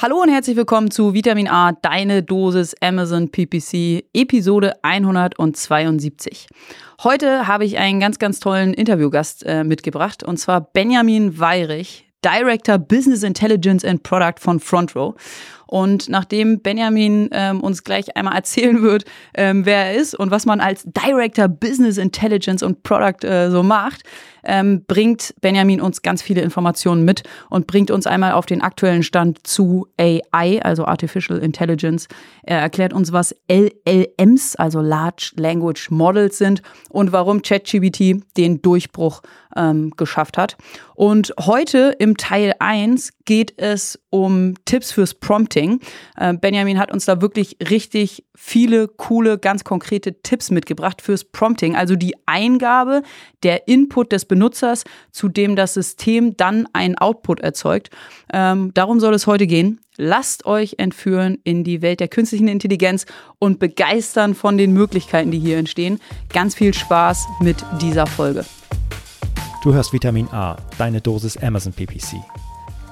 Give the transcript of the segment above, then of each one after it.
Hallo und herzlich willkommen zu Vitamin A, deine Dosis Amazon PPC, Episode 172. Heute habe ich einen ganz, ganz tollen Interviewgast äh, mitgebracht und zwar Benjamin Weirich, Director Business Intelligence and Product von Front Row. Und nachdem Benjamin ähm, uns gleich einmal erzählen wird, ähm, wer er ist und was man als Director Business Intelligence und Product äh, so macht, ähm, bringt Benjamin uns ganz viele Informationen mit und bringt uns einmal auf den aktuellen Stand zu AI, also Artificial Intelligence. Er erklärt uns, was LLMs, also Large Language Models sind und warum ChatGPT den Durchbruch ähm, geschafft hat. Und heute im Teil 1 geht es um Tipps fürs Prompting. Äh, Benjamin hat uns da wirklich richtig viele coole, ganz konkrete Tipps mitgebracht fürs Prompting, also die Eingabe, der Input des Benutzers, zu dem das System dann einen Output erzeugt. Ähm, darum soll es heute gehen. Lasst euch entführen in die Welt der künstlichen Intelligenz und begeistern von den Möglichkeiten, die hier entstehen. Ganz viel Spaß mit dieser Folge. Du hörst Vitamin A, deine Dosis Amazon PPC.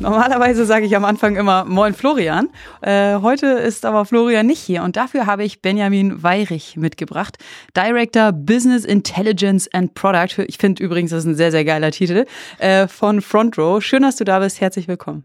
Normalerweise sage ich am Anfang immer Moin Florian. Äh, heute ist aber Florian nicht hier und dafür habe ich Benjamin Weirich mitgebracht. Director Business Intelligence and Product. Ich finde übrigens, das ist ein sehr, sehr geiler Titel äh, von Front Row. Schön, dass du da bist. Herzlich willkommen.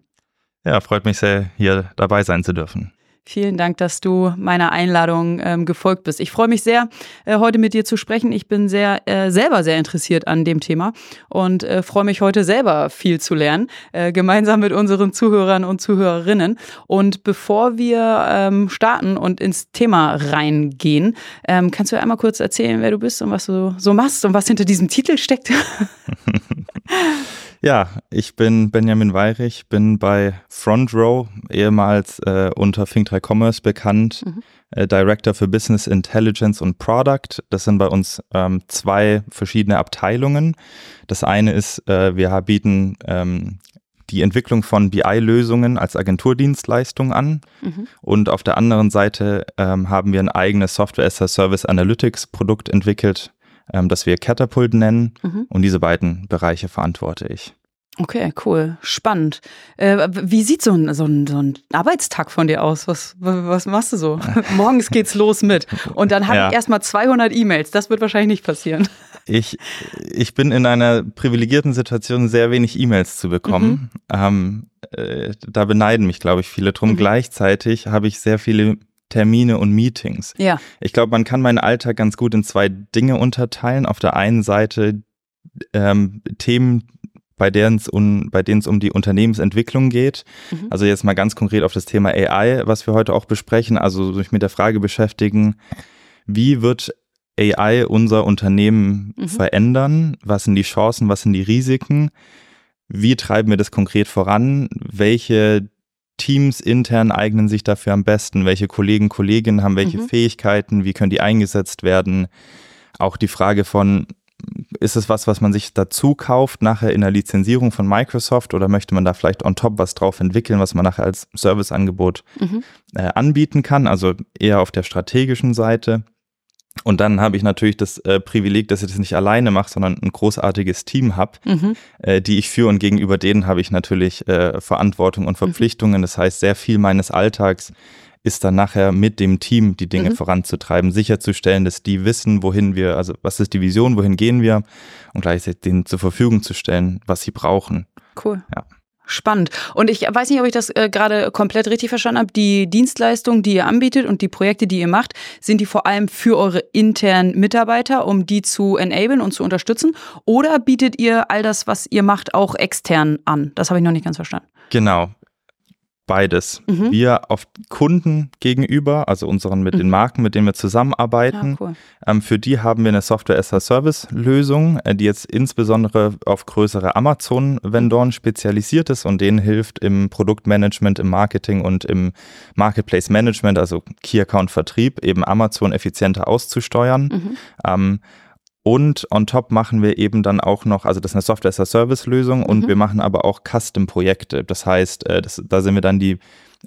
Ja, freut mich sehr, hier dabei sein zu dürfen. Vielen Dank, dass du meiner Einladung ähm, gefolgt bist. Ich freue mich sehr, äh, heute mit dir zu sprechen. Ich bin sehr äh, selber sehr interessiert an dem Thema und äh, freue mich heute selber viel zu lernen, äh, gemeinsam mit unseren Zuhörern und Zuhörerinnen. Und bevor wir ähm, starten und ins Thema reingehen, ähm, kannst du einmal kurz erzählen, wer du bist und was du so machst und was hinter diesem Titel steckt? Ja, ich bin Benjamin Weirich, bin bei Front Row, ehemals äh, unter Think3 Commerce bekannt, mhm. äh, Director für Business Intelligence und Product. Das sind bei uns ähm, zwei verschiedene Abteilungen. Das eine ist, äh, wir bieten ähm, die Entwicklung von BI-Lösungen als Agenturdienstleistung an. Mhm. Und auf der anderen Seite ähm, haben wir ein eigenes Software as a Service Analytics Produkt entwickelt, ähm, das wir Catapult nennen. Mhm. Und diese beiden Bereiche verantworte ich. Okay, cool. Spannend. Äh, wie sieht so ein, so, ein, so ein Arbeitstag von dir aus? Was, was machst du so? Morgens geht's los mit. Und dann habe ja. ich erstmal 200 E-Mails. Das wird wahrscheinlich nicht passieren. Ich, ich bin in einer privilegierten Situation, sehr wenig E-Mails zu bekommen. Mhm. Ähm, äh, da beneiden mich, glaube ich, viele drum. Mhm. Gleichzeitig habe ich sehr viele Termine und Meetings. Ja. Ich glaube, man kann meinen Alltag ganz gut in zwei Dinge unterteilen. Auf der einen Seite ähm, Themen, bei denen es um, bei denen es um die Unternehmensentwicklung geht. Mhm. Also jetzt mal ganz konkret auf das Thema AI, was wir heute auch besprechen. Also sich mit der Frage beschäftigen, wie wird AI unser Unternehmen mhm. verändern? Was sind die Chancen? Was sind die Risiken? Wie treiben wir das konkret voran? Welche Teams intern eignen sich dafür am besten? Welche Kollegen, Kolleginnen haben welche mhm. Fähigkeiten? Wie können die eingesetzt werden? Auch die Frage von, ist es was, was man sich dazu kauft, nachher in der Lizenzierung von Microsoft oder möchte man da vielleicht on top was drauf entwickeln, was man nachher als Serviceangebot mhm. äh, anbieten kann? Also eher auf der strategischen Seite. Und dann habe ich natürlich das äh, Privileg, dass ich das nicht alleine mache, sondern ein großartiges Team habe, mhm. äh, die ich führe. Und gegenüber denen habe ich natürlich äh, Verantwortung und mhm. Verpflichtungen. Das heißt, sehr viel meines Alltags ist dann nachher mit dem Team die Dinge mhm. voranzutreiben, sicherzustellen, dass die wissen, wohin wir, also was ist die Vision, wohin gehen wir und gleichzeitig denen zur Verfügung zu stellen, was sie brauchen. Cool. Ja. Spannend. Und ich weiß nicht, ob ich das äh, gerade komplett richtig verstanden habe. Die Dienstleistungen, die ihr anbietet und die Projekte, die ihr macht, sind die vor allem für eure internen Mitarbeiter, um die zu enablen und zu unterstützen? Oder bietet ihr all das, was ihr macht, auch extern an? Das habe ich noch nicht ganz verstanden. Genau. Beides. Mhm. Wir auf Kunden gegenüber, also unseren mit mhm. den Marken, mit denen wir zusammenarbeiten, ja, cool. ähm, für die haben wir eine Software-as-a-Service-Lösung, äh, die jetzt insbesondere auf größere Amazon-Vendoren spezialisiert ist und denen hilft im Produktmanagement, im Marketing und im Marketplace-Management, also Key-Account-Vertrieb, eben Amazon effizienter auszusteuern. Mhm. Ähm, und on top machen wir eben dann auch noch, also das ist eine Software-as-a-Service-Lösung und mhm. wir machen aber auch Custom-Projekte. Das heißt, äh, das, da sind wir dann die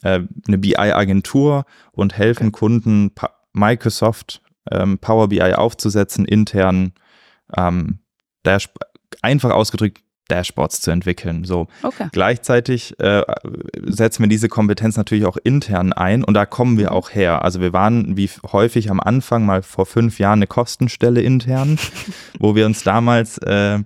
äh, eine BI-Agentur und helfen okay. Kunden, pa Microsoft ähm, Power BI aufzusetzen, intern ähm, einfach ausgedrückt Dashboards zu entwickeln. So. Okay. Gleichzeitig äh, setzen wir diese Kompetenz natürlich auch intern ein und da kommen wir auch her. Also wir waren wie häufig am Anfang mal vor fünf Jahren eine Kostenstelle intern, wo wir uns damals äh,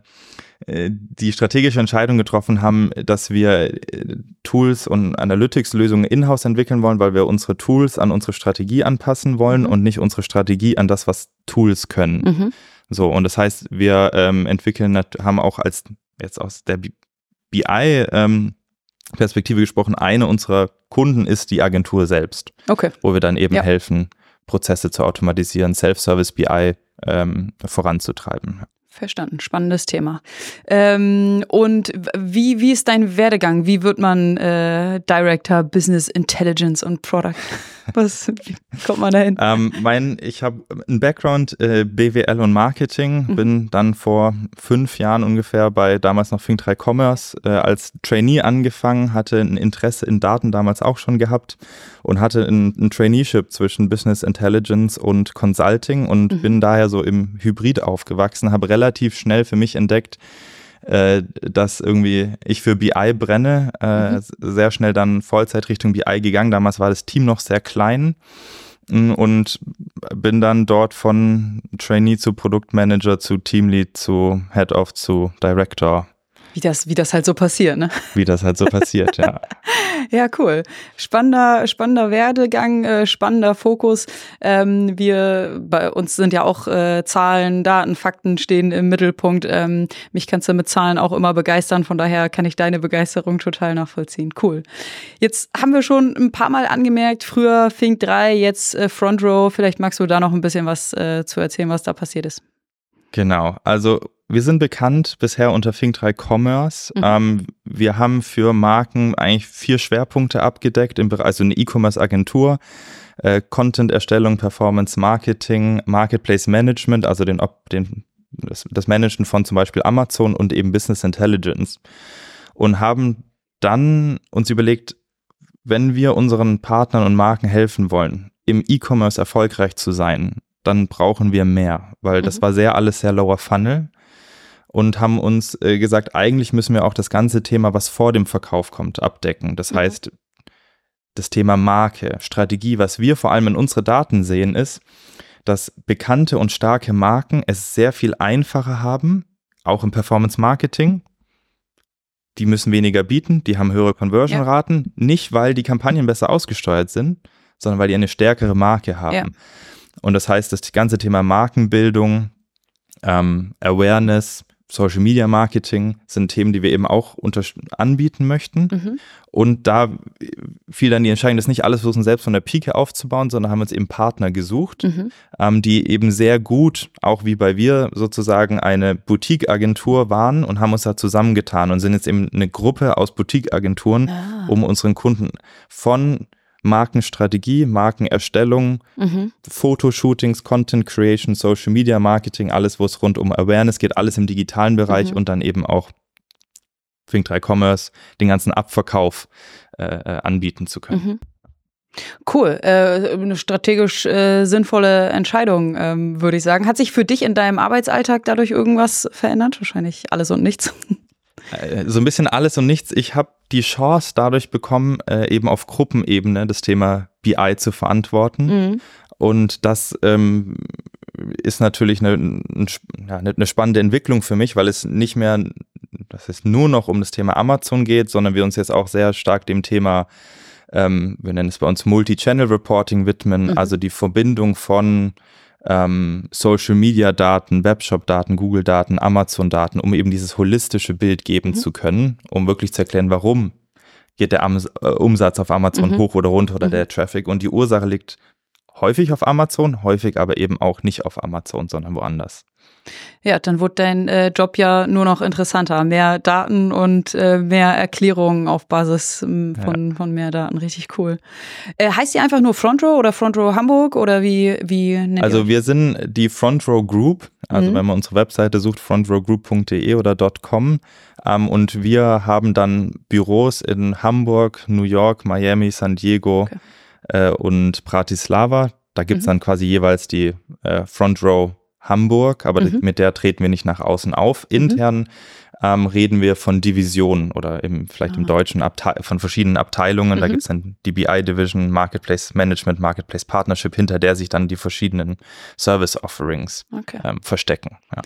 äh, die strategische Entscheidung getroffen haben, dass wir äh, Tools und Analytics-Lösungen in-house entwickeln wollen, weil wir unsere Tools an unsere Strategie anpassen wollen mhm. und nicht unsere Strategie an das, was Tools können. Mhm. So, und das heißt, wir ähm, entwickeln, haben auch als jetzt aus der BI-Perspektive ähm, gesprochen, eine unserer Kunden ist die Agentur selbst. Okay. Wo wir dann eben ja. helfen, Prozesse zu automatisieren, Self-Service BI ähm, voranzutreiben. Verstanden, spannendes Thema. Ähm, und wie, wie ist dein Werdegang? Wie wird man äh, Director Business Intelligence und Product? Was, wie kommt man dahin? Ähm, mein, ich habe einen Background äh, BWL und Marketing, mhm. bin dann vor fünf Jahren ungefähr bei damals noch Fink3 Commerce äh, als Trainee angefangen, hatte ein Interesse in Daten damals auch schon gehabt und hatte ein, ein Traineeship zwischen Business Intelligence und Consulting und mhm. bin daher so im Hybrid aufgewachsen, habe relativ schnell für mich entdeckt, äh, dass irgendwie ich für BI brenne, äh, mhm. sehr schnell dann Vollzeit Richtung BI gegangen. Damals war das Team noch sehr klein mm, und bin dann dort von Trainee zu Produktmanager zu Teamlead zu Head of zu Director wie das, wie das halt so passiert, ne? Wie das halt so passiert, ja. ja, cool. Spannender, spannender Werdegang, äh, spannender Fokus. Ähm, wir, bei uns sind ja auch äh, Zahlen, Daten, Fakten stehen im Mittelpunkt. Ähm, mich kannst du mit Zahlen auch immer begeistern, von daher kann ich deine Begeisterung total nachvollziehen. Cool. Jetzt haben wir schon ein paar Mal angemerkt, früher Fink 3, jetzt äh, Front Row. Vielleicht magst du da noch ein bisschen was äh, zu erzählen, was da passiert ist. Genau, also wir sind bekannt bisher unter Fink3 Commerce. Mhm. Ähm, wir haben für Marken eigentlich vier Schwerpunkte abgedeckt, im Bereich, also eine E-Commerce-Agentur, äh, Content-Erstellung, Performance Marketing, Marketplace Management, also den, den, das, das Managen von zum Beispiel Amazon und eben Business Intelligence. Und haben dann uns überlegt, wenn wir unseren Partnern und Marken helfen wollen, im E-Commerce erfolgreich zu sein, dann brauchen wir mehr, weil das mhm. war sehr alles sehr lower funnel und haben uns äh, gesagt, eigentlich müssen wir auch das ganze Thema, was vor dem Verkauf kommt, abdecken. Das mhm. heißt, das Thema Marke, Strategie, was wir vor allem in unsere Daten sehen, ist, dass bekannte und starke Marken es sehr viel einfacher haben, auch im Performance Marketing. Die müssen weniger bieten, die haben höhere Conversion-Raten, ja. nicht weil die Kampagnen besser ausgesteuert sind, sondern weil die eine stärkere Marke haben. Ja. Und das heißt, das ganze Thema Markenbildung, ähm, Awareness, Social Media Marketing sind Themen, die wir eben auch anbieten möchten. Mhm. Und da fiel dann die Entscheidung, das nicht alles versuchen, selbst von der Pike aufzubauen, sondern haben uns eben Partner gesucht, mhm. ähm, die eben sehr gut, auch wie bei wir sozusagen eine Boutique-Agentur waren und haben uns da zusammengetan und sind jetzt eben eine Gruppe aus Boutique-Agenturen, ah. um unseren Kunden von Markenstrategie, Markenerstellung, mhm. Fotoshootings, Content Creation, Social Media Marketing, alles, wo es rund um Awareness geht, alles im digitalen Bereich mhm. und dann eben auch Fink 3 Commerce, den ganzen Abverkauf äh, äh, anbieten zu können. Mhm. Cool, äh, eine strategisch äh, sinnvolle Entscheidung, ähm, würde ich sagen. Hat sich für dich in deinem Arbeitsalltag dadurch irgendwas verändert? Wahrscheinlich alles und nichts. Äh, so ein bisschen alles und nichts. Ich habe die Chance dadurch bekommen, äh, eben auf Gruppenebene das Thema BI zu verantworten. Mhm. Und das ähm, ist natürlich eine, eine, eine, spannende Entwicklung für mich, weil es nicht mehr, das heißt nur noch um das Thema Amazon geht, sondern wir uns jetzt auch sehr stark dem Thema, ähm, wir nennen es bei uns Multi-Channel Reporting widmen, mhm. also die Verbindung von ähm, Social Media Daten, Webshop Daten, Google Daten, Amazon Daten, um eben dieses holistische Bild geben mhm. zu können, um wirklich zu erklären, warum geht der Am äh, Umsatz auf Amazon Mhm. hoch oder runter oder Mhm. der Traffic. Und die Ursache liegt häufig auf Amazon, häufig aber eben auch nicht auf Amazon, sondern woanders. Ja, dann wird dein äh, Job ja nur noch interessanter. Mehr Daten und äh, mehr Erklärungen auf Basis ähm, von, von mehr Daten. Richtig cool. Äh, heißt die einfach nur Front Row oder Front Row Hamburg oder wie, wie nennt Also wir sind die Front Row Group, also Mhm. wenn man unsere Webseite sucht, frontrowgroup.de oder .com ähm, und wir haben dann Büros in Hamburg, New York, Miami, San Diego Okay. äh, und Bratislava. Da gibt's Mhm. dann quasi jeweils die äh, Front Row Hamburg, aber Mhm. mit der treten wir nicht nach außen auf. Intern ähm, reden wir von Divisionen oder eben vielleicht im Ah. Deutschen Abte von verschiedenen Abteilungen. Da Mhm. gibt's dann die BI-Division, Marketplace Management, Marketplace Partnership, hinter der sich dann die verschiedenen Service Offerings Okay. ähm, verstecken. Ja.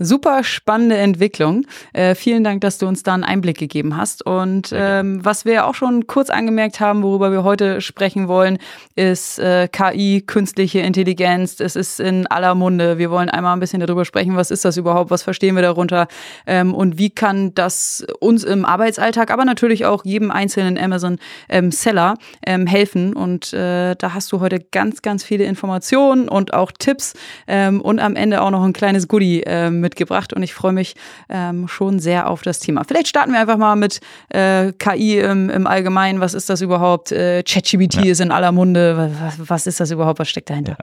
Super spannende Entwicklung. Äh, vielen Dank, dass du uns da einen Einblick gegeben hast. Und ähm, was wir auch schon kurz angemerkt haben, worüber wir heute sprechen wollen, ist äh, KI, künstliche Intelligenz. Es ist in aller Munde. Wir wollen einmal ein bisschen darüber sprechen, was ist das überhaupt, was verstehen wir darunter ähm, und wie kann das uns im Arbeitsalltag, aber natürlich auch jedem einzelnen Amazon-Seller ähm, helfen. Und äh, da hast du heute ganz, ganz viele Informationen und auch Tipps ähm, und am Ende auch noch ein kleines Goodie ähm, mitgebracht. Und ich freue mich ähm, schon sehr auf das Thema. Vielleicht starten wir einfach mal mit äh, KI im, im Allgemeinen. Was ist das überhaupt? Äh, ChatGPT Ja. ist in aller Munde. Was, was ist das überhaupt? Was steckt dahinter?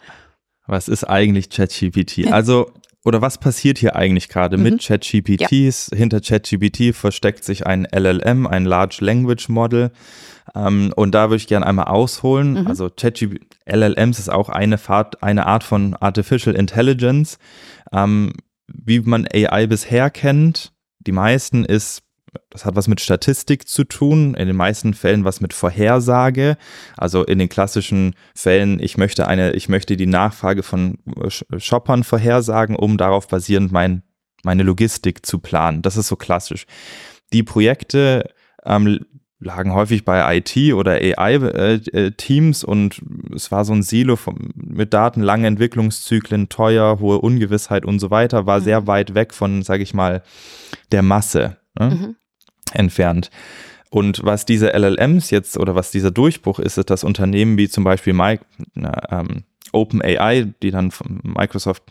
Was ist eigentlich ChatGPT? Also, oder was passiert hier eigentlich gerade Mhm. mit ChatGPTs? Hinter ChatGPT versteckt sich ein LLM, ein Large Language Model. Ähm, und da würde ich gerne einmal ausholen. Mhm. Also ChatGPT, LLMs ist auch eine, Fahrt, eine Art von Artificial Intelligence. Ähm, wie man AI bisher kennt, die meisten ist, das hat was mit Statistik zu tun, in den meisten Fällen was mit Vorhersage. Also in den klassischen Fällen, ich möchte eine, ich möchte die Nachfrage von Sh- Shoppern vorhersagen, um darauf basierend mein, meine Logistik zu planen. Das ist so klassisch. Die Projekte ähm, lagen häufig bei IT oder AI-Teams und es war so ein Silo von, mit Daten, lange Entwicklungszyklen, teuer, hohe Ungewissheit und so weiter, war sehr weit weg von, sage ich mal, der Masse ne, Mhm. entfernt. Und was diese LLMs jetzt oder was dieser Durchbruch ist, ist, dass Unternehmen wie zum Beispiel na, ähm, OpenAI, die dann von Microsoft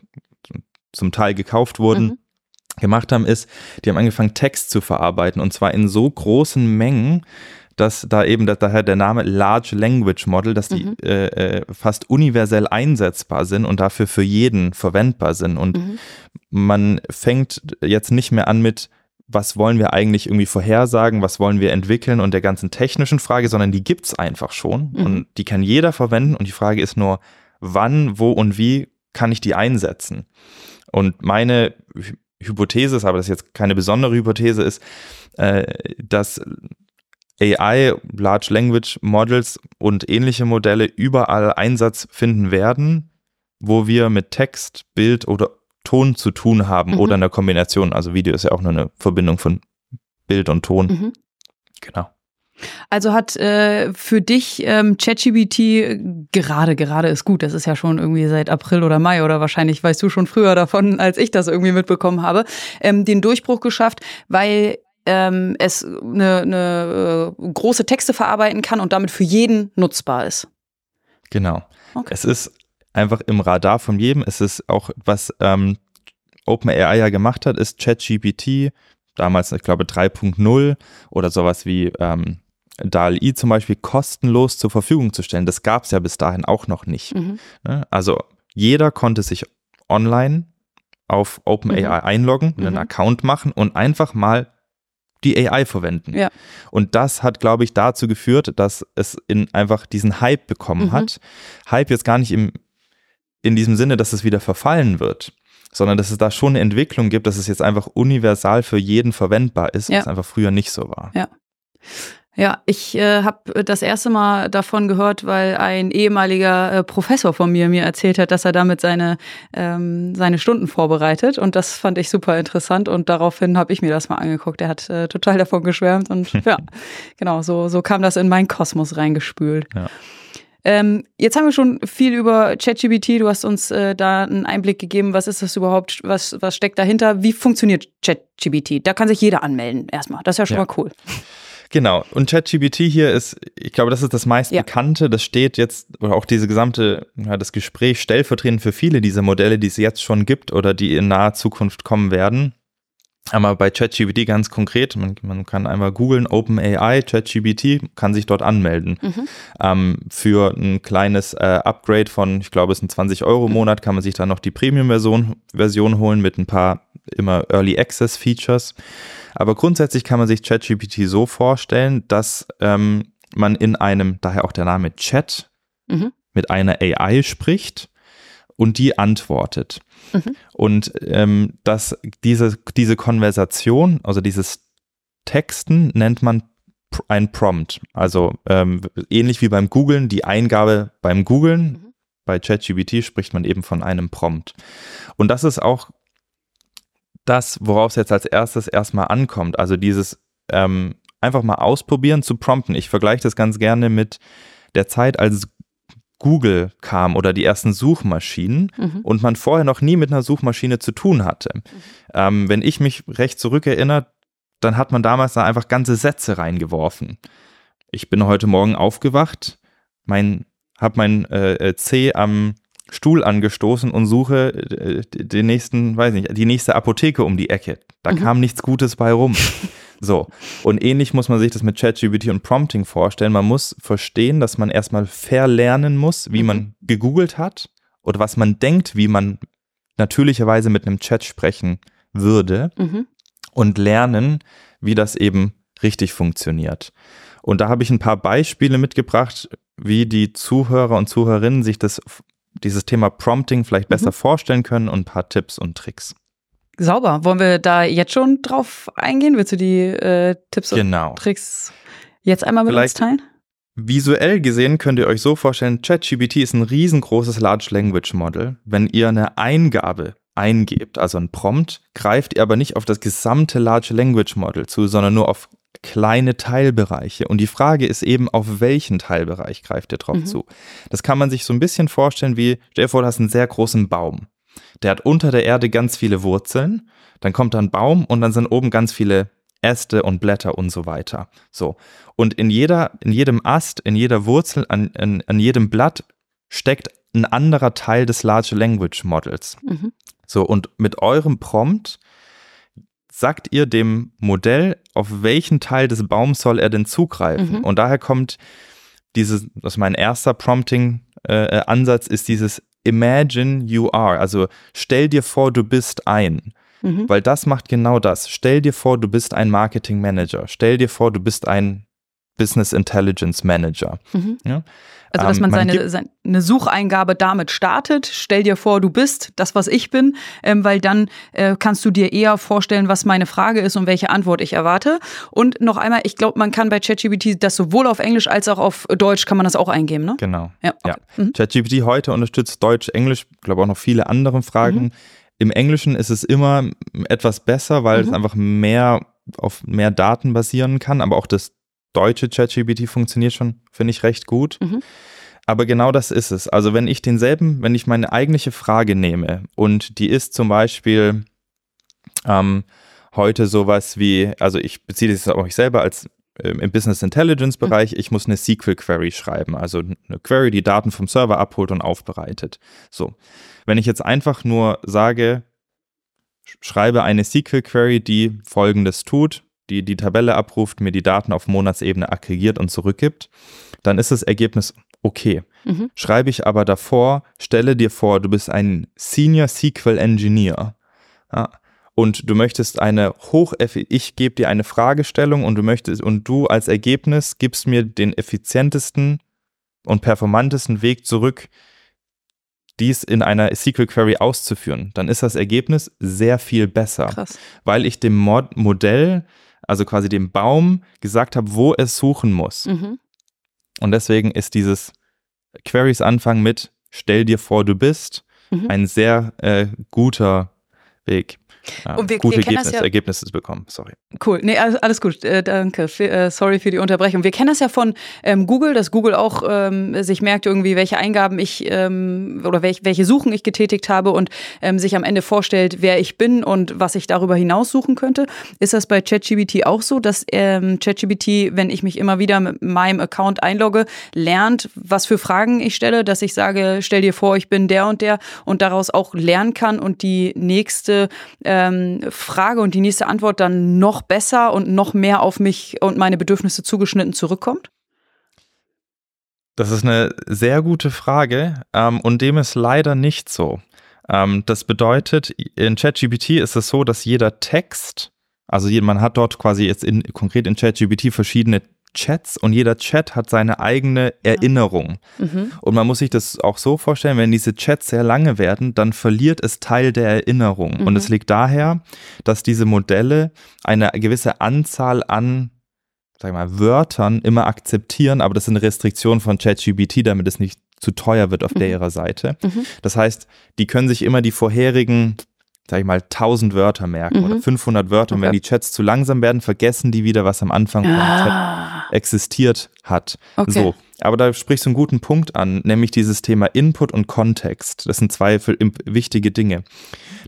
zum Teil gekauft wurden, Mhm. Gemacht haben, ist, die haben angefangen, Text zu verarbeiten und zwar in so großen Mengen, dass da eben da- daher der Name Large Language Model, dass die Mhm. äh, äh, fast universell einsetzbar sind und dafür für jeden verwendbar sind. Und Mhm. man fängt jetzt nicht mehr an mit, was wollen wir eigentlich irgendwie vorhersagen, was wollen wir entwickeln und der ganzen technischen Frage, sondern die gibt's einfach schon Mhm. und die kann jeder verwenden und die Frage ist nur, wann, wo und wie kann ich die einsetzen? Und meine Hypothese ist, aber das ist jetzt keine besondere Hypothese, ist, äh, dass AI, Large Language Models und ähnliche Modelle überall Einsatz finden werden, wo wir mit Text, Bild oder Ton zu tun haben Mhm. oder in der Kombination. Also Video ist ja auch nur eine Verbindung von Bild und Ton. Mhm. Genau. Also hat äh, für dich ähm, ChatGPT gerade, gerade ist gut, das ist ja schon irgendwie seit April oder Mai oder wahrscheinlich weißt du schon früher davon, als ich das irgendwie mitbekommen habe, ähm, den Durchbruch geschafft, weil ähm, es eine, eine äh, große Texte verarbeiten kann und damit für jeden nutzbar ist. Genau. Okay. Es ist einfach im Radar von jedem. Es ist auch, was ähm, OpenAI ja gemacht hat, ist ChatGPT, damals, ich glaube, 3.0 oder sowas wie ähm, DAL-I zum Beispiel kostenlos zur Verfügung zu stellen. Das gab es ja bis dahin auch noch nicht. Mhm. Also jeder konnte sich online auf OpenAI einloggen, einen Mhm. Account machen und einfach mal die AI verwenden. Ja. Und das hat, glaube ich, dazu geführt, dass es in einfach diesen Hype bekommen Mhm. hat. Hype jetzt gar nicht im, in diesem Sinne, dass es wieder verfallen wird, sondern dass es da schon eine Entwicklung gibt, dass es jetzt einfach universal für jeden verwendbar ist, Ja. was einfach früher nicht so war. Ja, ich äh, habe das erste Mal davon gehört, weil ein ehemaliger äh, Professor von mir mir erzählt hat, dass er damit seine, ähm, seine Stunden vorbereitet. Und das fand ich super interessant. Und daraufhin habe ich mir das mal angeguckt. Er hat äh, total davon geschwärmt. Und ja, genau, so, so kam das in meinen Kosmos reingespült. Ja. Ähm, jetzt haben wir schon viel über ChatGPT. Du hast uns äh, da einen Einblick gegeben. Was ist das überhaupt? Was, was steckt dahinter? Wie funktioniert ChatGPT? Da kann sich jeder anmelden erstmal. Das ist ja schon Ja. mal cool. Genau. Und ChatGPT hier ist, ich glaube, das ist das meist Ja. bekannte. Das steht jetzt, oder auch diese gesamte, ja, das Gespräch stellvertretend für viele dieser Modelle, die es jetzt schon gibt oder die in naher Zukunft kommen werden. Aber bei ChatGPT ganz konkret, man, man kann einmal googeln, OpenAI, ChatGPT, kann sich dort anmelden. Ähm, für ein kleines äh, Upgrade von, ich glaube, es sind 20 Euro im Monat, kann man sich dann noch die Premium-Version Version holen mit ein paar immer Early Access Features. Aber grundsätzlich kann man sich ChatGPT so vorstellen, dass ähm, man in einem, daher auch der Name Chat, Mhm. mit einer AI spricht und die antwortet. Mhm. Und ähm, dass diese, diese Konversation, also dieses Texten nennt man ein Prompt. Also ähm, ähnlich wie beim Googlen, die Eingabe beim Googlen. Mhm. Bei ChatGPT spricht man eben von einem Prompt. Und das ist auch das, worauf es jetzt als erstes erstmal ankommt. Also dieses ähm, einfach mal ausprobieren zu prompten. Ich vergleiche das ganz gerne mit der Zeit, als Google kam oder die ersten Suchmaschinen Mhm. und man vorher noch nie mit einer Suchmaschine zu tun hatte. Ähm, wenn ich mich recht zurückerinnere, dann hat man damals da einfach ganze Sätze reingeworfen. Ich bin heute Morgen aufgewacht, mein, habe mein äh, äh, C am Stuhl angestoßen und suche äh, den nächsten, weiß nicht, die nächste Apotheke um die Ecke. Da Mhm. kam nichts Gutes bei rum. So. Und ähnlich muss man sich das mit ChatGPT und Prompting vorstellen. Man muss verstehen, dass man erstmal verlernen muss, wie Mhm. man gegoogelt hat oder was man denkt, wie man natürlicherweise mit einem Chat sprechen würde Mhm. und lernen, wie das eben richtig funktioniert. Und da habe ich ein paar Beispiele mitgebracht, wie die Zuhörer und Zuhörerinnen sich das, dieses Thema Prompting vielleicht besser Mhm. vorstellen können und ein paar Tipps und Tricks. Sauber. Wollen wir da jetzt schon drauf eingehen? Willst du die äh, Tipps und Genau. Tricks jetzt einmal mit Vielleicht- uns teilen? Visuell gesehen könnt ihr euch so vorstellen, ChatGPT ist ein riesengroßes Large Language Model. Wenn ihr eine Eingabe eingebt, also ein Prompt, greift ihr aber nicht auf das gesamte Large Language Model zu, sondern nur auf kleine Teilbereiche. Und die Frage ist eben, auf welchen Teilbereich greift ihr drauf Mhm. zu? Das kann man sich so ein bisschen vorstellen wie, stell dir vor, du hast einen sehr großen Baum. Der hat unter der Erde ganz viele Wurzeln, dann kommt da ein Baum und dann sind oben ganz viele Äste und Blätter und so weiter. So. Und in jeder, in jedem Ast, in jeder Wurzel, an, an, an jedem Blatt steckt ein anderer Teil des Large Language Models. Mhm. So, und mit eurem Prompt sagt ihr dem Modell, auf welchen Teil des Baums soll er denn zugreifen. Mhm. Und daher kommt dieses, das ist mein erster Prompting-Ansatz, ist dieses Imagine you are. Also stell dir vor, du bist ein. Mhm. Weil das macht genau das. Stell dir vor, du bist ein Marketing Manager. Stell dir vor, du bist ein Business Intelligence Manager. Mhm. Ja? Also, dass Ähm, man, man seine, seine eine Sucheingabe damit startet. Stell dir vor, du bist das, was ich bin, ähm, weil dann äh, kannst du dir eher vorstellen, was meine Frage ist und welche Antwort ich erwarte. Und noch einmal, ich glaube, man kann bei ChatGPT das sowohl auf Englisch als auch auf Deutsch kann man das auch eingeben, ne? Genau. Ja. Ja. okay. Mhm. ChatGPT heute unterstützt Deutsch, Englisch, glaube auch noch viele andere Fragen. Mhm. Im Englischen ist es immer etwas besser, weil es Mhm. einfach mehr auf mehr Daten basieren kann, aber auch das deutsche ChatGPT funktioniert schon, finde ich, recht gut. Mhm. Aber genau das ist es. Also wenn ich denselben, wenn ich meine eigentliche Frage nehme und die ist zum Beispiel ähm, heute sowas wie, also ich beziehe das auf mich selber als ähm, im Business Intelligence Bereich, ich muss eine SQL Query schreiben, also eine Query, die Daten vom Server abholt und aufbereitet. So. Wenn ich jetzt einfach nur sage, sch- schreibe eine SQL Query, die folgendes tut, die die Tabelle abruft, mir die Daten auf Monatsebene aggregiert und zurückgibt, dann ist das Ergebnis okay. Mhm. Schreibe ich aber davor, stelle dir vor, du bist ein Senior SQL Engineer. Ja, und du möchtest eine hoch ich gebe dir eine Fragestellung und du möchtest und du als Ergebnis gibst mir den effizientesten und performantesten Weg zurück, dies in einer SQL Query auszuführen, dann ist das Ergebnis sehr viel besser, Krass. weil ich dem Mod Modell, also quasi dem Baum, gesagt habe, wo es suchen muss. Mhm. Und deswegen ist dieses Queries Anfang mit Stell dir vor, du bist Mhm. ein sehr äh, guter Weg. Äh, wir, gute wir Ergebnis, ja, Ergebnisse bekommen. Sorry. Cool. Nee, alles, alles gut. Äh, danke. F äh, sorry für die Unterbrechung. Wir kennen das ja von ähm, Google, dass Google auch ähm, sich merkt irgendwie, welche Eingaben ich ähm, oder welch, welche Suchen ich getätigt habe und ähm, sich am Ende vorstellt, wer ich bin und was ich darüber hinaus suchen könnte. Ist das bei ChatGBT auch so, dass ähm, ChatGBT, wenn ich mich immer wieder mit meinem Account einlogge, lernt, was für Fragen ich stelle, dass ich sage, stell dir vor, ich bin der und der und daraus auch lernen kann und die nächste ähm, Frage und die nächste Antwort dann noch besser und noch mehr auf mich und meine Bedürfnisse zugeschnitten zurückkommt? Das ist eine sehr gute Frage ähm, und dem ist leider nicht so. Ähm, das bedeutet, in ChatGPT ist es so, dass jeder Text, also man hat dort quasi jetzt in, konkret in ChatGPT verschiedene Chats und jeder Chat hat seine eigene Erinnerung. Mhm. Und man muss sich das auch so vorstellen, wenn diese Chats sehr lange werden, dann verliert es Teil der Erinnerung. Mhm. Und es liegt daher, dass diese Modelle eine gewisse Anzahl an sag ich mal, Wörtern immer akzeptieren, aber das ist eine Restriktion von ChatGPT, damit es nicht zu teuer wird auf mhm. der ihrer Seite. Mhm. Das heißt, die können sich immer die vorherigen sag ich mal, 1000 Wörter merken mhm. oder 500 Wörter. Und wenn die Chats zu langsam werden, vergessen die wieder, was am Anfang ah. Existiert hat. Okay. So. Aber da sprichst du einen guten Punkt an, nämlich dieses Thema Input und Kontext. Das sind zwei wichtige Dinge.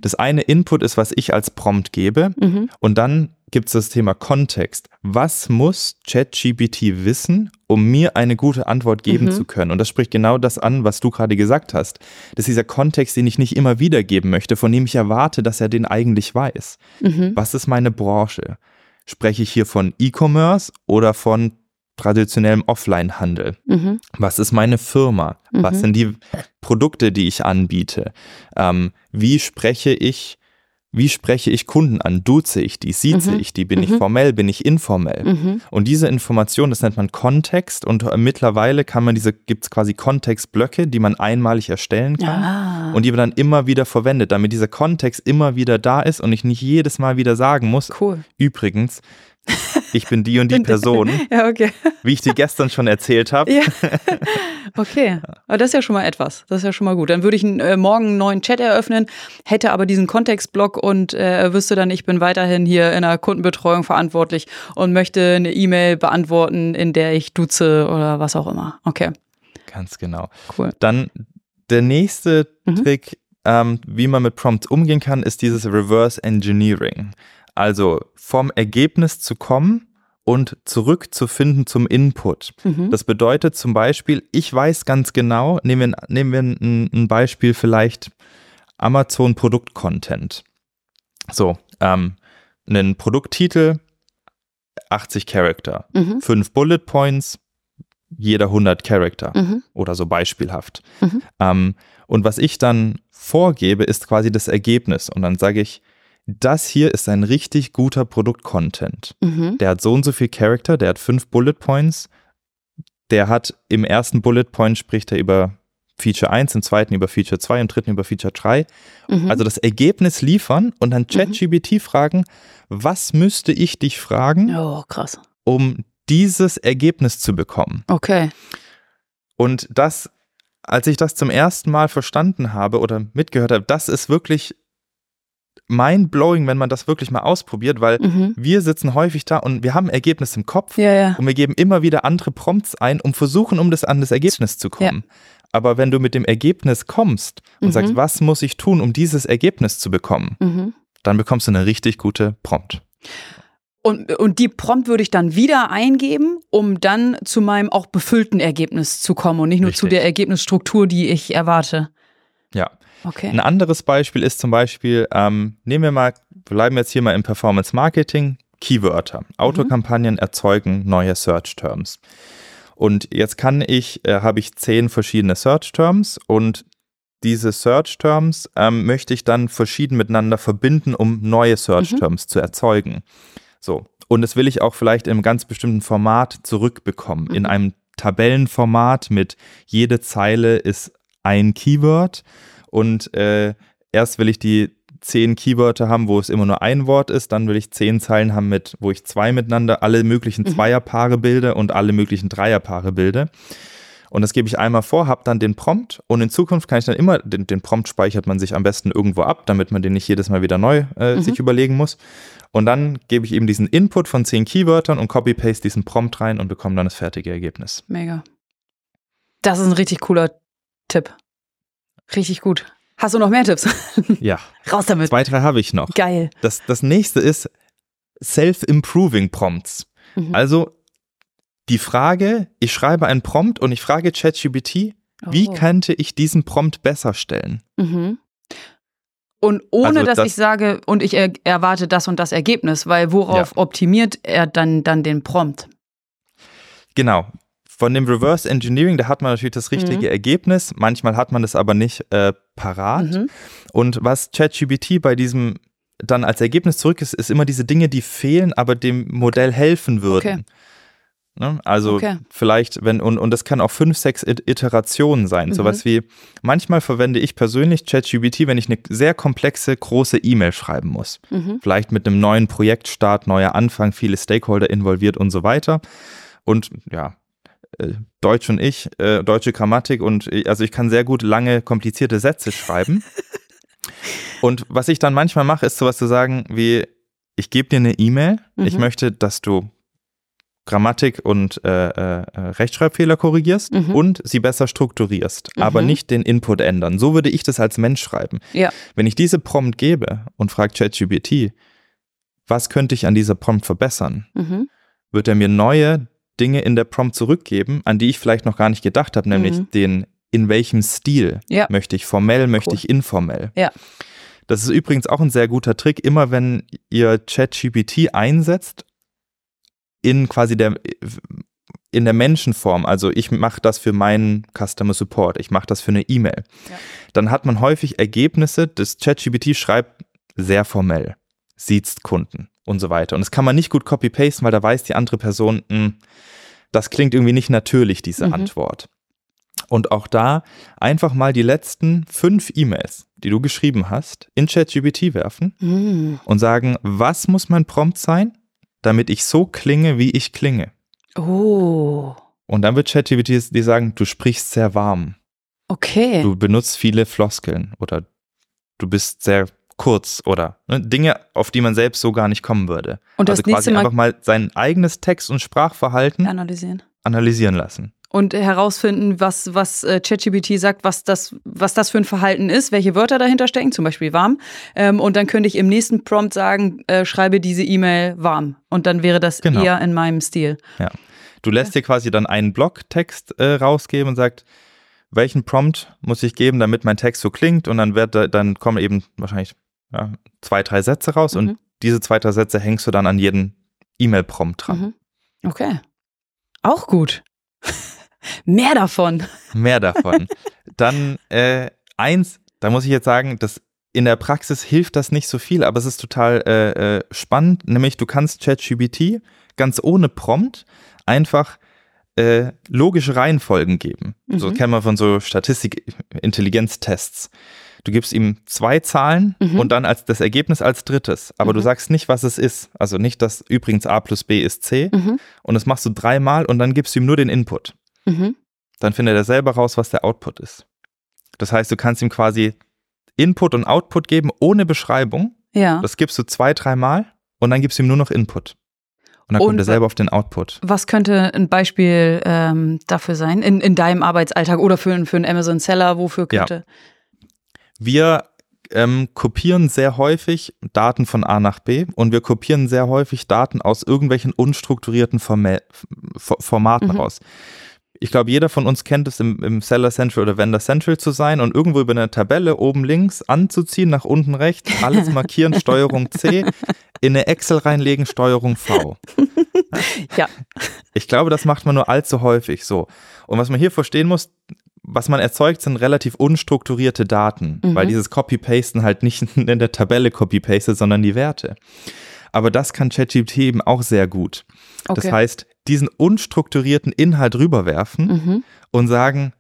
Das eine Input ist, was ich als Prompt gebe. Mhm. Und dann gibt es das Thema Kontext. Was muss ChatGPT wissen, um mir eine gute Antwort geben mhm. zu können? Und das spricht genau das an, was du gerade gesagt hast. Das ist dieser Kontext, den ich nicht immer wiedergeben möchte, von dem ich erwarte, dass er den eigentlich weiß. Mhm. Was ist meine Branche? Spreche ich hier von E-Commerce oder von traditionellem Offline-Handel? Mhm. Was ist meine Firma? Was mhm. sind die Produkte, die ich anbiete? Ähm, wie spreche ich wie spreche ich Kunden an? Duze ich die? Sieze mhm. ich die? Bin mhm. ich formell? Bin ich informell? Mhm. Und diese Information, das nennt man Kontext und äh, mittlerweile kann man diese, gibt es quasi Kontextblöcke, die man einmalig erstellen kann ah. und die man dann immer wieder verwendet, damit dieser Kontext immer wieder da ist und ich nicht jedes Mal wieder sagen muss. Cool. Übrigens, ich bin die und die Person. ja, okay. Wie ich dir gestern schon erzählt habe. Ja. Okay, aber das ist ja schon mal etwas. Das ist ja schon mal gut. Dann würde ich äh, morgen einen neuen Chat eröffnen, hätte aber diesen Kontextblock und äh, wüsste dann, ich bin weiterhin hier in der Kundenbetreuung verantwortlich und möchte eine E-Mail beantworten, in der ich duze oder was auch immer. Okay. Ganz genau. Cool. Dann der nächste mhm. Trick, ähm, wie man mit Prompts umgehen kann, ist dieses Reverse Engineering. Also vom Ergebnis zu kommen und zurückzufinden zum Input. Mhm. Das bedeutet zum Beispiel, ich weiß ganz genau, nehmen wir, nehmen wir ein, ein Beispiel vielleicht Amazon Produkt-Content. So, ähm, einen Produkttitel, 80 Charakter, mhm. 5 Bullet Points, jeder 100 Charakter mhm. oder so beispielhaft. Mhm. Ähm, und was ich dann vorgebe, ist quasi das Ergebnis. Und dann sage ich, das hier ist ein richtig guter Produkt-Content. Mhm. Der hat so und so viel Charakter, der hat fünf Bullet Points. Der hat im ersten Bullet Point spricht er über Feature 1, im zweiten über Feature 2, im dritten über Feature 3. Mhm. Also das Ergebnis liefern und dann ChatGBT mhm. fragen, was müsste ich dich fragen, oh, krass. um dieses Ergebnis zu bekommen. Okay. Und das, als ich das zum ersten Mal verstanden habe oder mitgehört habe, das ist wirklich mind-blowing, wenn man das wirklich mal ausprobiert, weil mhm. wir sitzen häufig da und wir haben Ergebnis im Kopf ja, ja. und wir geben immer wieder andere Prompts ein, um versuchen, um das an das Ergebnis zu kommen. Ja. Aber wenn du mit dem Ergebnis kommst und mhm. sagst, was muss ich tun, um dieses Ergebnis zu bekommen, mhm. dann bekommst du eine richtig gute Prompt. Und, und die Prompt würde ich dann wieder eingeben, um dann zu meinem auch befüllten Ergebnis zu kommen und nicht nur Richtig. zu der Ergebnisstruktur, die ich erwarte. Okay. Ein anderes Beispiel ist zum Beispiel, ähm, nehmen wir mal, bleiben jetzt hier mal im Performance Marketing, Keywörter. Autokampagnen mhm. erzeugen neue Search Terms. Und jetzt kann ich, äh, habe ich zehn verschiedene Search Terms und diese Search Terms ähm, möchte ich dann verschieden miteinander verbinden, um neue Search mhm. Terms zu erzeugen. So. Und das will ich auch vielleicht in einem ganz bestimmten Format zurückbekommen. Mhm. In einem Tabellenformat mit jede Zeile ist ein Keyword und äh, erst will ich die zehn Keywörter haben, wo es immer nur ein Wort ist, dann will ich zehn Zeilen haben, mit, wo ich zwei miteinander alle möglichen mhm. Zweierpaare bilde und alle möglichen Dreierpaare bilde. Und das gebe ich einmal vor, habe dann den Prompt und in Zukunft kann ich dann immer, den, den Prompt speichert man sich am besten irgendwo ab, damit man den nicht jedes Mal wieder neu äh, mhm. sich überlegen muss. Und dann gebe ich eben diesen Input von zehn Keywörtern und copy-paste diesen Prompt rein und bekomme dann das fertige Ergebnis. Mega. Das ist ein richtig cooler Tipp. Richtig gut. Hast du noch mehr Tipps? Ja. Raus damit. Zwei, drei habe ich noch. Geil. Das, das nächste ist Self-Improving Prompts. Mhm. Also die Frage, ich schreibe einen Prompt und ich frage ChatGPT, oh. wie könnte ich diesen Prompt besser stellen? Mhm. Und ohne also dass das, ich sage, und ich er, erwarte das und das Ergebnis, weil worauf ja. optimiert er dann, dann den Prompt? Genau. Von dem Reverse Engineering, da hat man natürlich das richtige mhm. Ergebnis. Manchmal hat man das aber nicht äh, parat. Mhm. Und was ChatGPT bei diesem dann als Ergebnis zurück ist, ist immer diese Dinge, die fehlen, aber dem Modell helfen würden. Okay. Ne? Also okay. vielleicht, wenn, und, und das kann auch fünf, sechs Iterationen sein. Mhm. Sowas wie, manchmal verwende ich persönlich ChatGPT, wenn ich eine sehr komplexe, große E-Mail schreiben muss. Mhm. Vielleicht mit einem neuen Projektstart, neuer Anfang, viele Stakeholder involviert und so weiter. Und ja, Deutsch und ich, äh, deutsche Grammatik und also ich kann sehr gut lange, komplizierte Sätze schreiben. und was ich dann manchmal mache, ist sowas zu sagen wie, ich gebe dir eine E-Mail, mhm. ich möchte, dass du Grammatik und äh, äh, Rechtschreibfehler korrigierst mhm. und sie besser strukturierst, mhm. aber nicht den Input ändern. So würde ich das als Mensch schreiben. Ja. Wenn ich diese Prompt gebe und frage ChatGPT, was könnte ich an dieser Prompt verbessern, mhm. wird er mir neue Dinge in der Prompt zurückgeben, an die ich vielleicht noch gar nicht gedacht habe, nämlich mhm. den in welchem Stil ja. möchte ich formell, möchte cool. ich informell. Ja. Das ist übrigens auch ein sehr guter Trick. Immer wenn ihr ChatGPT einsetzt in quasi der in der Menschenform, also ich mache das für meinen Customer Support, ich mache das für eine E-Mail, ja. dann hat man häufig Ergebnisse, das ChatGPT schreibt sehr formell, sieht Kunden und so weiter. Und das kann man nicht gut copy-pasten, weil da weiß die andere Person, mh, hm, das klingt irgendwie nicht natürlich, diese mhm. Antwort. Und auch da einfach mal die letzten fünf E-Mails, die du geschrieben hast, in ChatGPT werfen mhm. und sagen, was muss mein Prompt sein? damit ich so klinge, wie ich klinge. Oh. Und dann wird ChatGPT dir sagen, du sprichst sehr warm. Okay. Du benutzt viele Floskeln oder du bist sehr kurz oder ne, Dinge, auf die man selbst so gar nicht kommen würde. Und das also quasi mal einfach mal sein eigenes Text- und Sprachverhalten analysieren. analysieren lassen und herausfinden, was, was äh, ChatGPT sagt, was das, was das für ein Verhalten ist, welche Wörter dahinter stecken, zum Beispiel warm. Ähm, und dann könnte ich im nächsten Prompt sagen, äh, schreibe diese E-Mail warm. Und dann wäre das genau. eher in meinem Stil. Ja. Du lässt dir quasi dann einen Blogtext äh, rausgeben und sagt, welchen Prompt muss ich geben, damit mein Text so klingt und dann wird dann kommen eben wahrscheinlich ja, zwei, drei Sätze raus mhm. und diese zwei, drei Sätze hängst du dann an jeden E-Mail-Prompt dran. Mhm. Okay. Auch gut. Mehr davon. Mehr davon. Dann äh, eins, da muss ich jetzt sagen, dass in der Praxis hilft das nicht so viel, aber es ist total äh, äh, spannend, nämlich du kannst ChatGPT ganz ohne Prompt einfach äh, logische Reihenfolgen geben. Mhm. So kennen wir von so Statistik-Intelligenztests. Du gibst ihm zwei Zahlen mhm. und dann als das Ergebnis als drittes. Aber mhm. du sagst nicht, was es ist. Also nicht, dass übrigens A plus B ist C. Mhm. Und das machst du dreimal und dann gibst du ihm nur den Input. Mhm. Dann findet er selber raus, was der Output ist. Das heißt, du kannst ihm quasi Input und Output geben ohne Beschreibung. Ja. Das gibst du zwei, dreimal und dann gibst du ihm nur noch Input. Und dann und kommt er selber auf den Output. Was könnte ein Beispiel ähm, dafür sein, in, in deinem Arbeitsalltag oder für, für einen Amazon Seller? Wofür könnte? Ja. Wir ähm, kopieren sehr häufig Daten von A nach B und wir kopieren sehr häufig Daten aus irgendwelchen unstrukturierten Forma Formaten mhm. raus ich glaube, jeder von uns kennt es, im, im, Seller Central oder Vendor Central zu sein und irgendwo über eine Tabelle oben links anzuziehen, nach unten rechts, alles markieren, Steuerung C, in eine Excel reinlegen, Steuerung V. Ja. Ich glaube, das macht man nur allzu häufig so. Und was man hier verstehen muss, was man erzeugt, sind relativ unstrukturierte Daten, mhm. weil dieses Copy-Pasten halt nicht in der Tabelle copy-pastet, sondern die Werte. Aber das kann ChatGPT eben auch sehr gut. Okay. Das heißt, diesen unstrukturierten Inhalt rüberwerfen mhm. und sagen,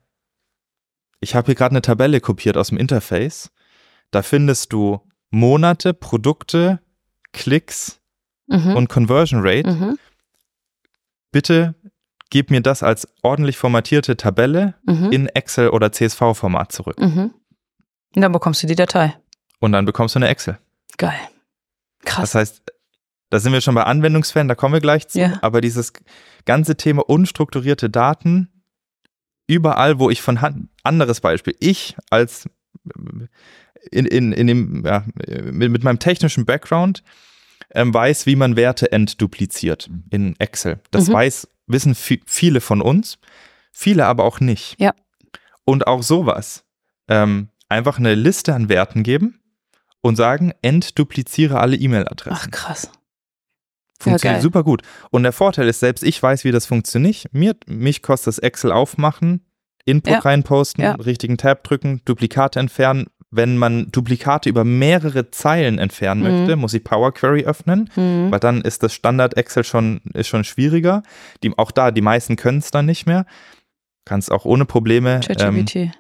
ich habe hier gerade eine Tabelle kopiert aus dem Interface. Da findest du Monate, Produkte, Klicks mhm. und Conversion Rate. Mhm. Bitte gib mir das als ordentlich formatierte Tabelle Mhm. in Excel oder CSV-Format zurück. Mhm. Und dann bekommst du die Datei. Und dann bekommst du eine Excel. Geil. Krass. Das heißt, da sind wir schon bei Anwendungsfällen, da kommen wir gleich zu. Ja. Aber dieses ganze Thema unstrukturierte Daten, überall, wo ich von Hand, anderes Beispiel, ich als in, in, in dem, ja, mit, mit meinem technischen Background ähm, weiß, wie man Werte entdupliziert in Excel. Das Mhm. weiß, wissen vi- viele von uns, viele aber auch nicht. Ja. Und auch sowas. Ähm, einfach eine Liste an Werten geben und sagen, entdupliziere alle E-Mail-Adressen. Ach, krass. Funktioniert geil. super gut. Und der Vorteil ist, selbst ich weiß, wie das funktioniert. Mir, mich kostet das Excel aufmachen, Input Ja. reinposten, Ja. richtigen Tab drücken, Duplikate entfernen. Wenn man Duplikate über mehrere Zeilen entfernen Mhm. möchte, muss ich Power Query öffnen, Mhm. weil dann ist das Standard Excel schon, ist schon schwieriger. Die, auch da, die meisten können es dann nicht mehr. Kannst auch ohne Probleme ähm, ChatGPT.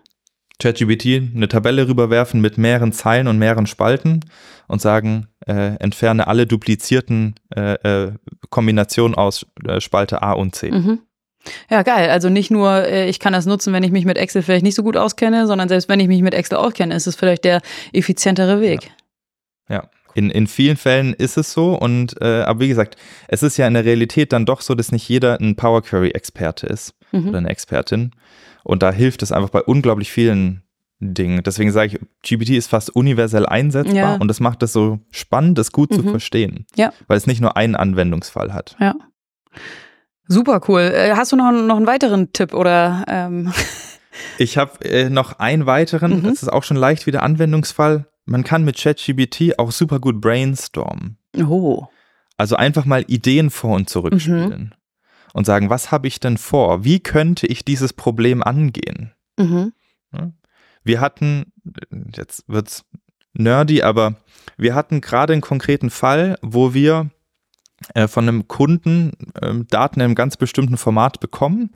ChatGPT eine Tabelle rüberwerfen mit mehreren Zeilen und mehreren Spalten und sagen, äh, entferne alle duplizierten äh, äh, Kombinationen aus äh, Spalte A und C. Mhm. Ja, geil. Also nicht nur, äh, ich kann das nutzen, wenn ich mich mit Excel vielleicht nicht so gut auskenne, sondern selbst wenn ich mich mit Excel auskenne, ist es vielleicht der effizientere Weg. Ja. In, in vielen Fällen ist es so und äh, aber wie gesagt, es ist ja in der Realität dann doch so, dass nicht jeder ein Power Query Experte ist Mhm. oder eine Expertin und da hilft es einfach bei unglaublich vielen Dingen. Deswegen sage ich, GPT ist fast universell einsetzbar Ja. und das macht es so spannend, es gut zu Mhm. verstehen. Ja. Weil es nicht nur einen Anwendungsfall hat. Ja. Super cool. Äh, Hast du noch, noch einen weiteren Tipp oder? Ähm, Ich habe äh, noch einen weiteren, Mhm. das ist auch schon leicht wieder Anwendungsfall. Man kann mit ChatGPT auch super gut brainstormen. oh. Also einfach mal Ideen vor und zurückspielen und sagen, was habe ich denn vor? Wie könnte ich dieses Problem angehen? Mhm. Wir hatten, jetzt wird's nerdy, aber wir hatten gerade einen konkreten Fall, wo wir äh, von einem Kunden ähm, Daten in einem ganz bestimmten Format bekommen.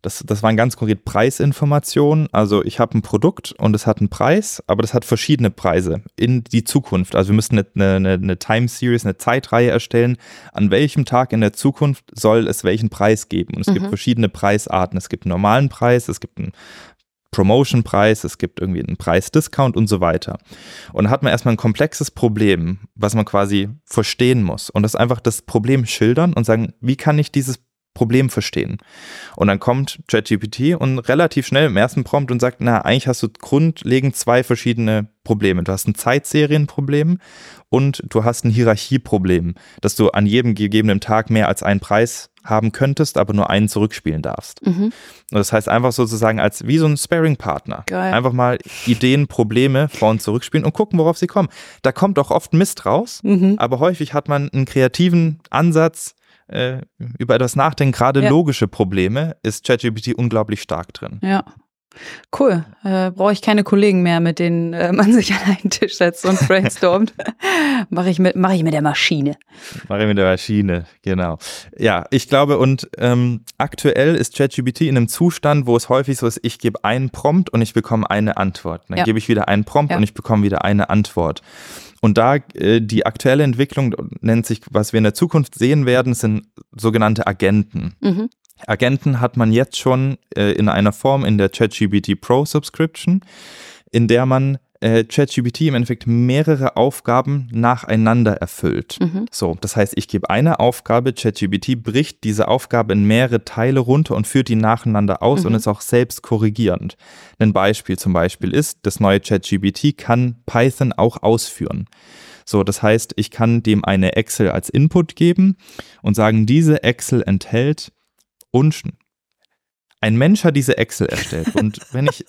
Das, das waren ganz konkret Preisinformationen. Also ich habe ein Produkt und es hat einen Preis, aber das hat verschiedene Preise in die Zukunft. Also wir müssen eine, eine, eine Time Series, eine Zeitreihe erstellen. An welchem Tag in der Zukunft soll es welchen Preis geben? Und es gibt Mhm. verschiedene Preisarten. Es gibt einen normalen Preis, es gibt einen Promotion-Preis, es gibt irgendwie einen Preis-Discount und so weiter. Und da hat man erstmal ein komplexes Problem, was man quasi verstehen muss. Und das einfach das Problem schildern und sagen, wie kann ich dieses Problem verstehen? Und dann kommt ChatGPT und relativ schnell im ersten Prompt und sagt, na, eigentlich hast du grundlegend zwei verschiedene Probleme. Du hast ein Zeitserienproblem und du hast ein Hierarchieproblem, dass du an jedem gegebenen Tag mehr als einen Preis haben könntest, aber nur einen zurückspielen darfst. Mhm. Und das heißt einfach sozusagen als wie so ein Sparing-Partner. Einfach mal Ideen, Probleme vor und zurückspielen und gucken, worauf sie kommen. Da kommt auch oft Mist raus, Mhm. aber häufig hat man einen kreativen Ansatz, äh, über etwas nachdenken, gerade Ja. logische Probleme, ist ChatGPT unglaublich stark drin. Ja. Cool. Äh, Brauche ich keine Kollegen mehr, mit denen äh, man sich an einen Tisch setzt und brainstormt. Mache ich, mit- mach ich mit der Maschine. Mache ich mit der Maschine, genau. Ja, ich glaube, und ähm, aktuell ist ChatGPT in einem Zustand, wo es häufig so ist, ich gebe einen Prompt und ich bekomme eine Antwort. Dann Ja. gebe ich wieder einen Prompt Ja. und ich bekomme wieder eine Antwort. Und da äh, die aktuelle Entwicklung nennt sich, was wir in der Zukunft sehen werden, sind sogenannte Agenten. Mhm. Agenten hat man jetzt schon äh, in einer Form in der ChatGPT Pro Subscription, in der man äh, ChatGPT im Endeffekt mehrere Aufgaben nacheinander erfüllt. Mhm. So, das heißt, ich gebe eine Aufgabe, ChatGPT bricht diese Aufgabe in mehrere Teile runter und führt die nacheinander aus Mhm. und ist auch selbst korrigierend. Ein Beispiel zum Beispiel ist, das neue ChatGPT kann Python auch ausführen. So, das heißt, ich kann dem eine Excel als Input geben und sagen, diese Excel enthält und ein Mensch hat diese Excel erstellt. Und wenn ich,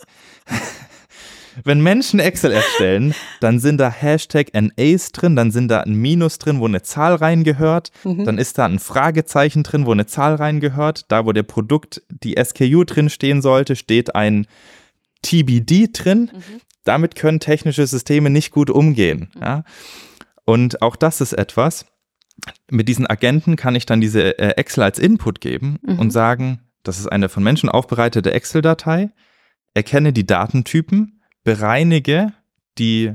wenn Menschen Excel erstellen, dann sind da Hashtag NAs drin, dann sind da ein Minus drin, wo eine Zahl reingehört, Mhm. dann ist da ein Fragezeichen drin, wo eine Zahl reingehört. Da, wo der Produkt, die SKU drin stehen sollte, steht ein TBD drin. Mhm. Damit können technische Systeme nicht gut umgehen. Ja? Und auch das ist etwas, mit diesen Agenten kann ich dann diese äh, Excel als Input geben Mhm. und sagen, das ist eine von Menschen aufbereitete Excel-Datei, erkenne die Datentypen, bereinige die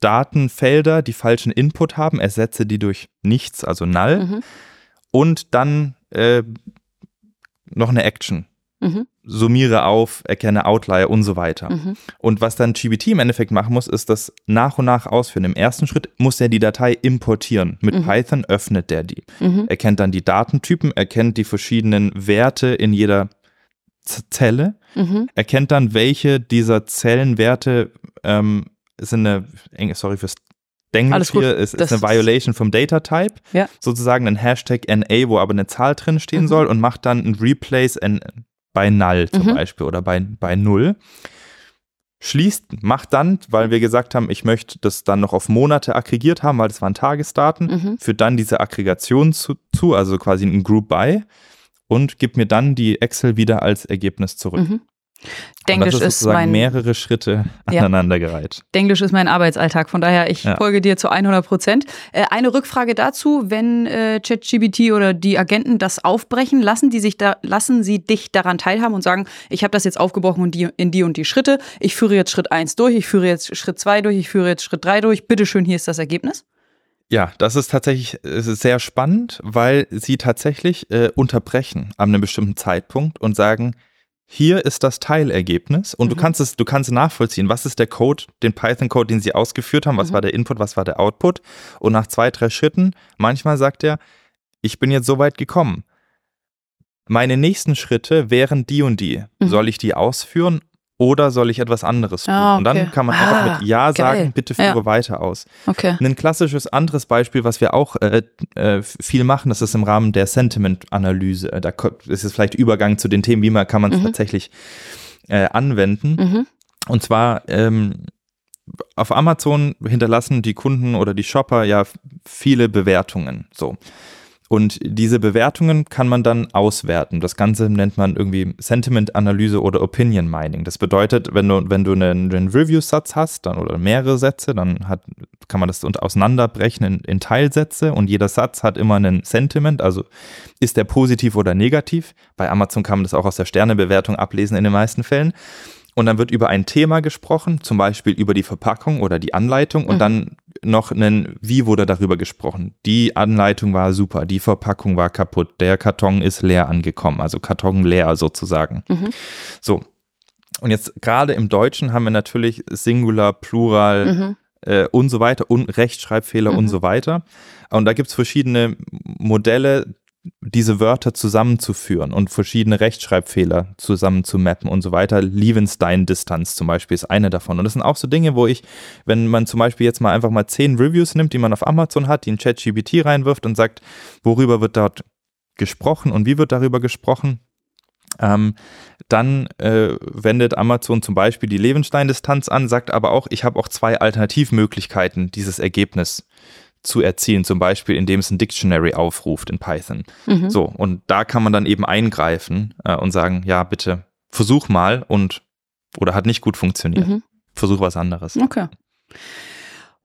Datenfelder, die falschen Input haben, ersetze die durch nichts, also null, Mhm. und dann äh, noch eine Action. Mhm. Summiere auf, erkenne Outlier und so weiter. Mhm. Und was dann GBT im Endeffekt machen muss, ist das nach und nach ausführen. Im ersten Schritt muss er die Datei importieren. Mit mhm. Python öffnet der die. Mhm. Erkennt dann die Datentypen, erkennt die verschiedenen Werte in jeder Zelle, mhm. erkennt dann, welche dieser Zellenwerte ähm, sind eine, sorry fürs Englisch hier, ist, ist eine Violation vom Data Type, ja. sozusagen ein Hashtag NA, wo aber eine Zahl drin stehen mhm. soll und macht dann ein Replace N bei Null zum mhm. Beispiel oder bei, bei Null. Schließt, macht dann, weil wir gesagt haben, ich möchte das dann noch auf Monate aggregiert haben, weil das waren Tagesdaten, mhm. führt dann diese Aggregation zu, zu, also quasi ein Group by und gibt mir dann die Excel wieder als Ergebnis zurück. Mhm. Denglisch ist, ist mein, mehrere Schritte aneinandergereiht. Ja. Denglisch ist mein Arbeitsalltag, von daher ich ja. folge dir zu 100 Prozent. Äh, eine Rückfrage dazu, wenn äh, ChatGPT oder die Agenten das aufbrechen, lassen die sich da, lassen sie dich daran teilhaben und sagen, ich habe das jetzt aufgebrochen und die, in die und die Schritte, ich führe jetzt Schritt 1 durch, ich führe jetzt Schritt 2 durch, ich führe jetzt Schritt 3 durch, bitteschön, hier ist das Ergebnis? Ja, das ist tatsächlich ist sehr spannend, weil sie tatsächlich äh, unterbrechen an einem bestimmten Zeitpunkt und sagen, hier ist das Teilergebnis und mhm. du kannst es, du kannst nachvollziehen, was ist der Code, den Python-Code, den sie ausgeführt haben, was mhm. war der Input, was war der Output. Und nach zwei, drei Schritten, manchmal sagt er, ich bin jetzt so weit gekommen. Meine nächsten Schritte wären die und die. Mhm. Soll ich die ausführen oder soll ich etwas anderes tun? Ah, okay. Und dann kann man einfach ah, mit Ja geil. sagen, bitte führe ja. weiter aus. Okay. Ein klassisches anderes Beispiel, was wir auch äh, äh, viel machen, das ist im Rahmen der Sentiment-Analyse. Äh, da ist es vielleicht Übergang zu den Themen, wie man kann man es mhm. tatsächlich äh, anwenden. Mhm. Und zwar ähm, auf Amazon hinterlassen die Kunden oder die Shopper ja viele Bewertungen. So. Und diese Bewertungen kann man dann auswerten. Das Ganze nennt man irgendwie Sentiment-Analyse oder Opinion Mining. Das bedeutet, wenn du, wenn du einen, einen Review-Satz hast dann, oder mehrere Sätze, dann hat, kann man das auseinanderbrechen in, in Teilsätze und jeder Satz hat immer einen Sentiment, also ist der positiv oder negativ. Bei Amazon kann man das auch aus der Sternebewertung ablesen in den meisten Fällen und dann wird über ein Thema gesprochen, zum Beispiel über die Verpackung oder die Anleitung und mhm. dann noch einen, wie wurde darüber gesprochen? Die Anleitung war super, die Verpackung war kaputt, der Karton ist leer angekommen, also Karton leer sozusagen. Mhm. So. Und jetzt gerade im Deutschen haben wir natürlich Singular, Plural, mhm. Äh, und so weiter und Rechtschreibfehler mhm. und so weiter. Und da gibt es verschiedene Modelle, diese Wörter zusammenzuführen und verschiedene Rechtschreibfehler zusammen zu mappen und so weiter. Liebenstein-Distanz zum Beispiel ist eine davon. Und das sind auch so Dinge, wo ich, wenn man zum Beispiel jetzt mal einfach mal zehn Reviews nimmt, die man auf Amazon hat, die in ChatGPT reinwirft und sagt, worüber wird dort gesprochen und wie wird darüber gesprochen, ähm, dann äh, wendet Amazon zum Beispiel die Levenstein-Distanz an, sagt aber auch, ich habe auch zwei Alternativmöglichkeiten, dieses Ergebnis zu erzielen, zum Beispiel indem es ein Dictionary aufruft in Python. Mhm. So, und da kann man dann eben eingreifen äh, und sagen, ja, bitte versuch mal und oder hat nicht gut funktioniert. Mhm. Versuch was anderes. Okay.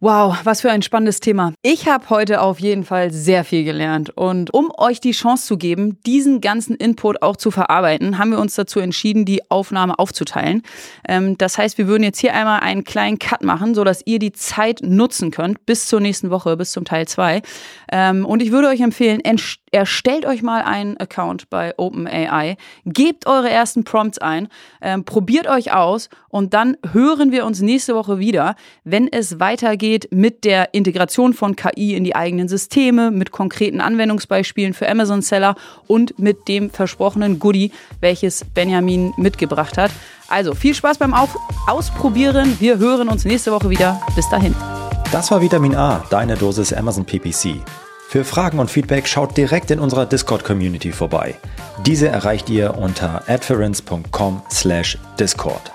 Wow, was für ein spannendes Thema. Ich habe heute auf jeden Fall sehr viel gelernt. Und um euch die Chance zu geben, diesen ganzen Input auch zu verarbeiten, haben wir uns dazu entschieden, die Aufnahme aufzuteilen. Ähm, das heißt, wir würden jetzt hier einmal einen kleinen Cut machen, sodass ihr die Zeit nutzen könnt bis zur nächsten Woche, bis zum Teil 2. Ähm, und ich würde euch empfehlen, erstellt euch mal einen Account bei OpenAI, gebt eure ersten Prompts ein, ähm, probiert euch aus und dann hören wir uns nächste Woche wieder, wenn es weitergeht weitergeht mit der Integration von KI in die eigenen Systeme, mit konkreten Anwendungsbeispielen für Amazon Seller und mit dem versprochenen Goodie, welches Benjamin mitgebracht hat. Also viel Spaß beim Auf Ausprobieren. Wir hören uns nächste Woche wieder. Bis dahin. Das war Vitamin A, deine Dosis Amazon PPC. Für Fragen und Feedback schaut direkt in unserer Discord-Community vorbei. Diese erreicht ihr unter adference.com/discord.